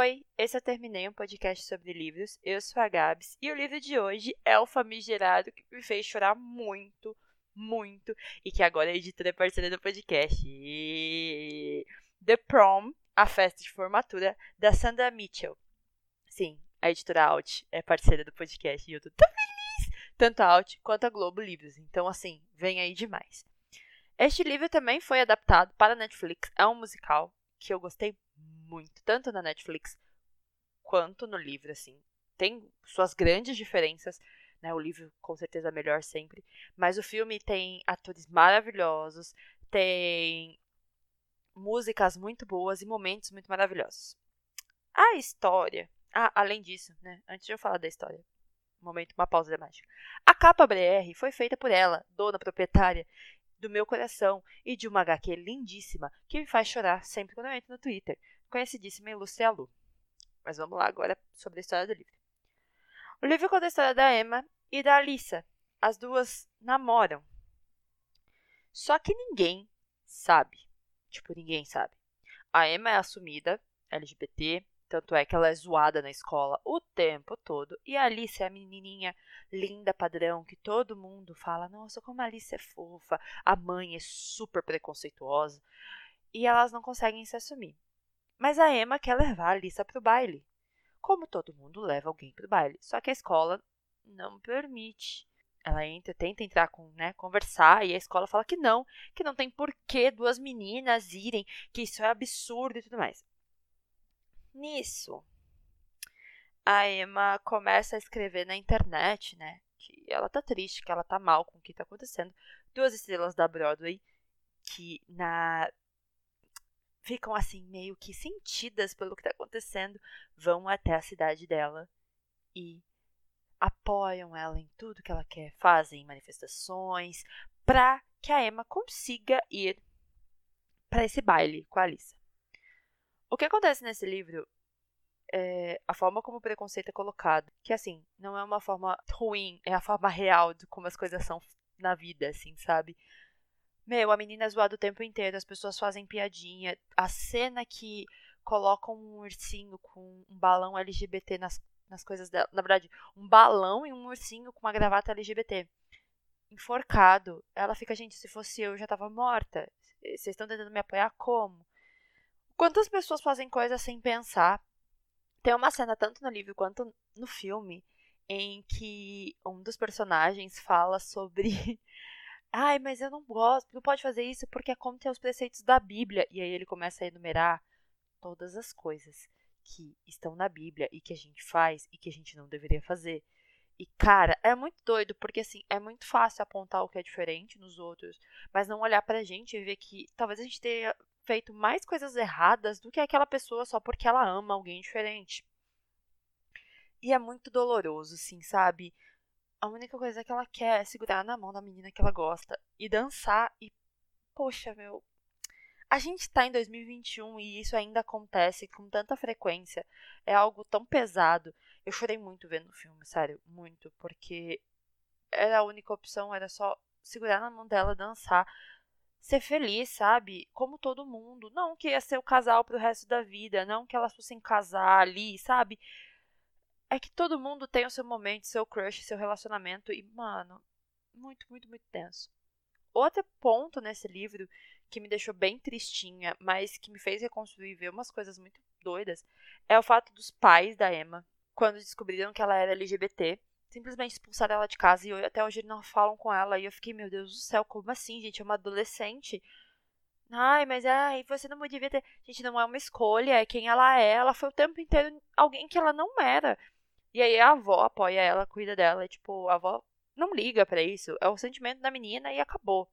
Oi, esse eu terminei um podcast sobre livros. Eu sou a Gabs e o livro de hoje é o famigerado que me fez chorar muito, muito e que agora a editora é parceira do podcast. The Prom, a festa de formatura da Sandra Mitchell. Sim, a editora Alt é parceira do podcast e eu tô tão feliz! Tanto a Alt quanto a Globo Livros. Então, assim, vem aí demais. Este livro também foi adaptado para Netflix. É um musical que eu gostei muito, tanto na Netflix quanto no livro, assim. Tem suas grandes diferenças, né? O livro com certeza é melhor sempre, mas o filme tem atores maravilhosos, tem músicas muito boas e momentos muito maravilhosos. A história, ah, além disso, né? Antes de eu falar da história, momento, uma pausa dramática. A capa BR foi feita por ela, dona proprietária do meu coração e de uma HQ lindíssima que me faz chorar sempre quando eu entro no Twitter conhecidíssima Ilustre Lu. Mas vamos lá agora sobre a história do livro. O livro conta a história da Emma e da Alissa. As duas namoram. Só que ninguém sabe. Tipo, ninguém sabe. A Emma é assumida LGBT, tanto é que ela é zoada na escola o tempo todo. E a Alice é a menininha linda, padrão, que todo mundo fala: nossa, como a Alice é fofa. A mãe é super preconceituosa. E elas não conseguem se assumir. Mas a Emma quer levar a Alissa para o baile. Como todo mundo leva alguém para o baile. Só que a escola não permite. Ela entra, tenta entrar com, né, conversar e a escola fala que não, que não tem porquê duas meninas irem, que isso é absurdo e tudo mais. Nisso, a Emma começa a escrever na internet, né, que ela tá triste, que ela tá mal com o que tá acontecendo. Duas estrelas da Broadway que na ficam assim meio que sentidas pelo que está acontecendo, vão até a cidade dela e apoiam ela em tudo que ela quer, fazem manifestações para que a Emma consiga ir para esse baile com a Alissa. O que acontece nesse livro é a forma como o preconceito é colocado, que assim, não é uma forma ruim, é a forma real de como as coisas são na vida, assim, sabe? Meu, a menina é zoada o tempo inteiro, as pessoas fazem piadinha. A cena que colocam um ursinho com um balão LGBT nas, nas coisas dela. Na verdade, um balão e um ursinho com uma gravata LGBT. Enforcado. Ela fica, gente, se fosse eu, eu já tava morta. Vocês estão tentando me apoiar como? Quantas pessoas fazem coisas sem pensar? Tem uma cena, tanto no livro quanto no filme, em que um dos personagens fala sobre Ai, mas eu não gosto, não pode fazer isso porque é contra os preceitos da Bíblia. E aí ele começa a enumerar todas as coisas que estão na Bíblia e que a gente faz e que a gente não deveria fazer. E, cara, é muito doido, porque assim, é muito fácil apontar o que é diferente nos outros, mas não olhar pra gente e ver que talvez a gente tenha feito mais coisas erradas do que aquela pessoa só porque ela ama alguém diferente. E é muito doloroso, assim, sabe? A única coisa que ela quer é segurar na mão da menina que ela gosta e dançar e poxa, meu, a gente tá em 2021 e isso ainda acontece com tanta frequência. É algo tão pesado. Eu chorei muito vendo o filme, sério, muito, porque era a única opção, era só segurar na mão dela, dançar, ser feliz, sabe? Como todo mundo. Não que ia ser o casal pro resto da vida, não que elas fossem casar ali, sabe? É que todo mundo tem o seu momento, seu crush, seu relacionamento e, mano, muito, muito, muito tenso. Outro ponto nesse livro que me deixou bem tristinha, mas que me fez reconstruir e ver umas coisas muito doidas, é o fato dos pais da Emma, quando descobriram que ela era LGBT, simplesmente expulsaram ela de casa e até hoje não falam com ela. E eu fiquei, meu Deus do céu, como assim, gente? É uma adolescente. Ai, mas ai, você não devia ter. Gente, não é uma escolha, é quem ela é. Ela foi o tempo inteiro alguém que ela não era. E aí a avó apoia ela, cuida dela. E, tipo, a avó não liga para isso. É o sentimento da menina e acabou.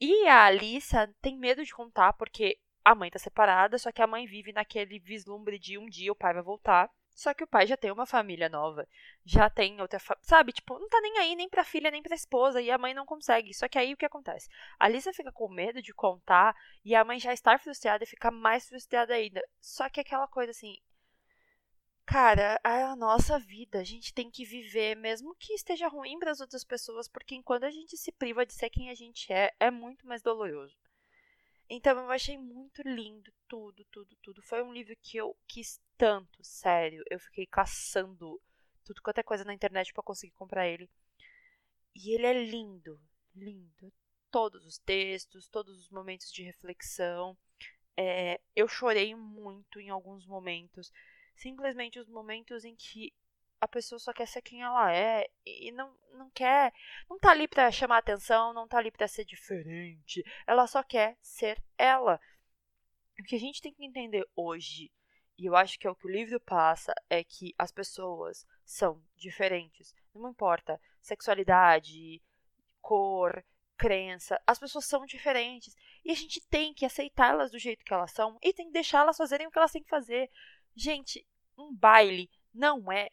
E a Alissa tem medo de contar porque a mãe tá separada, só que a mãe vive naquele vislumbre de um dia o pai vai voltar. Só que o pai já tem uma família nova, já tem outra, sabe, tipo, não tá nem aí nem pra filha nem pra esposa e a mãe não consegue. Só que aí o que acontece? A Alissa fica com medo de contar e a mãe já está frustrada e fica mais frustrada ainda. Só que aquela coisa assim, Cara, a nossa vida, a gente tem que viver, mesmo que esteja ruim para as outras pessoas, porque enquanto a gente se priva de ser quem a gente é, é muito mais doloroso. Então eu achei muito lindo tudo, tudo, tudo. Foi um livro que eu quis tanto, sério. Eu fiquei caçando tudo quanto é coisa na internet para conseguir comprar ele. E ele é lindo, lindo. Todos os textos, todos os momentos de reflexão. É, eu chorei muito em alguns momentos. Simplesmente os momentos em que a pessoa só quer ser quem ela é e não, não quer. Não tá ali pra chamar atenção, não tá ali pra ser diferente. Ela só quer ser ela. O que a gente tem que entender hoje, e eu acho que é o que o livro passa, é que as pessoas são diferentes. Não importa sexualidade, cor, crença, as pessoas são diferentes. E a gente tem que aceitá-las do jeito que elas são e tem que deixá-las fazerem o que elas têm que fazer. Gente, um baile não é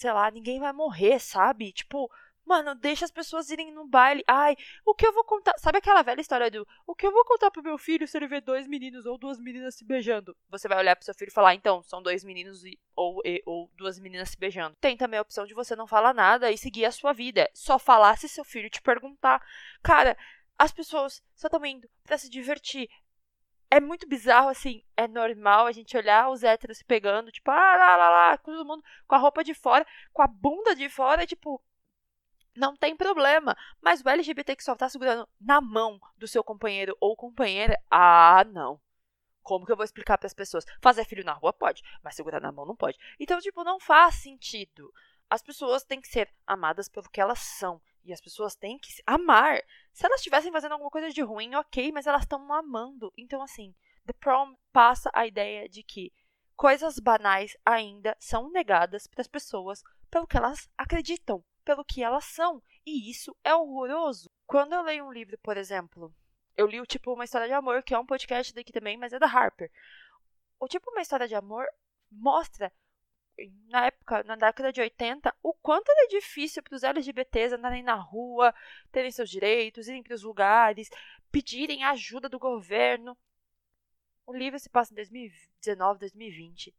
sei lá, ninguém vai morrer, sabe? Tipo, mano, deixa as pessoas irem no baile. Ai, o que eu vou contar? Sabe aquela velha história do o que eu vou contar pro meu filho se ele ver dois meninos ou duas meninas se beijando? Você vai olhar pro seu filho e falar, então, são dois meninos e, ou, e, ou duas meninas se beijando. Tem também a opção de você não falar nada e seguir a sua vida. Só falar se seu filho te perguntar. Cara, as pessoas só estão indo pra se divertir é muito bizarro, assim, é normal a gente olhar os héteros se pegando, tipo, ah, lá, lá, lá, todo mundo com a roupa de fora, com a bunda de fora, tipo, não tem problema. Mas o LGBT que só tá segurando na mão do seu companheiro ou companheira, ah, não. Como que eu vou explicar para as pessoas? Fazer filho na rua pode, mas segurar na mão não pode. Então, tipo, não faz sentido. As pessoas têm que ser amadas pelo que elas são. E as pessoas têm que amar. Se elas estivessem fazendo alguma coisa de ruim, ok, mas elas estão amando. Então, assim, The Prom passa a ideia de que coisas banais ainda são negadas para as pessoas pelo que elas acreditam, pelo que elas são. E isso é horroroso. Quando eu leio um livro, por exemplo, eu li o tipo Uma História de Amor, que é um podcast daqui também, mas é da Harper. O tipo Uma História de Amor mostra na época, na década de 80, o quanto era difícil para os LGBTs andarem na rua, terem seus direitos, irem para os lugares, pedirem ajuda do governo. O livro se passa em 2019, 2020.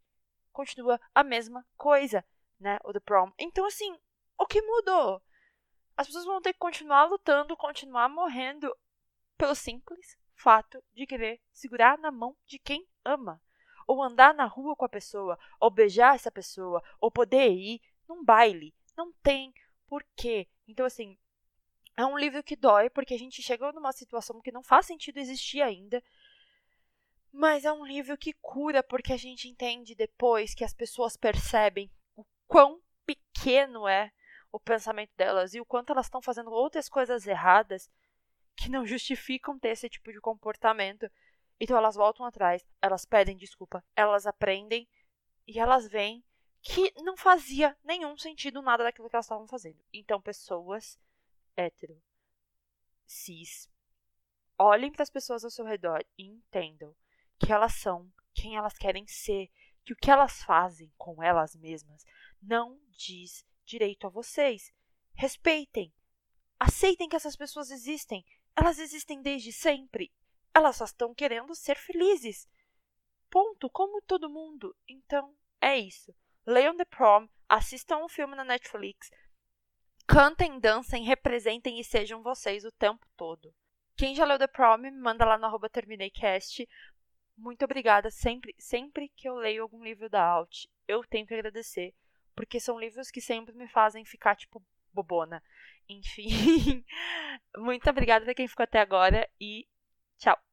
Continua a mesma coisa, né? O The Prom. Então, assim, o que mudou? As pessoas vão ter que continuar lutando, continuar morrendo pelo simples fato de querer segurar na mão de quem ama ou andar na rua com a pessoa, ou beijar essa pessoa, ou poder ir num baile. Não tem porquê. Então, assim, é um livro que dói, porque a gente chegou numa situação que não faz sentido existir ainda. Mas é um livro que cura, porque a gente entende depois que as pessoas percebem o quão pequeno é o pensamento delas e o quanto elas estão fazendo outras coisas erradas que não justificam ter esse tipo de comportamento. Então elas voltam atrás, elas pedem desculpa, elas aprendem e elas veem que não fazia nenhum sentido nada daquilo que elas estavam fazendo. Então pessoas hétero, cis, olhem para as pessoas ao seu redor e entendam que elas são quem elas querem ser, que o que elas fazem com elas mesmas não diz direito a vocês. Respeitem. Aceitem que essas pessoas existem. Elas existem desde sempre elas só estão querendo ser felizes. Ponto, como todo mundo. Então, é isso. Leiam The Prom, assistam um filme na Netflix, cantem, dancem, representem e sejam vocês o tempo todo. Quem já leu The Prom, me manda lá no arroba terminei.cast. Muito obrigada. Sempre, sempre que eu leio algum livro da Alt, eu tenho que agradecer. Porque são livros que sempre me fazem ficar, tipo, bobona. Enfim. Muito obrigada pra quem ficou até agora e Tchau!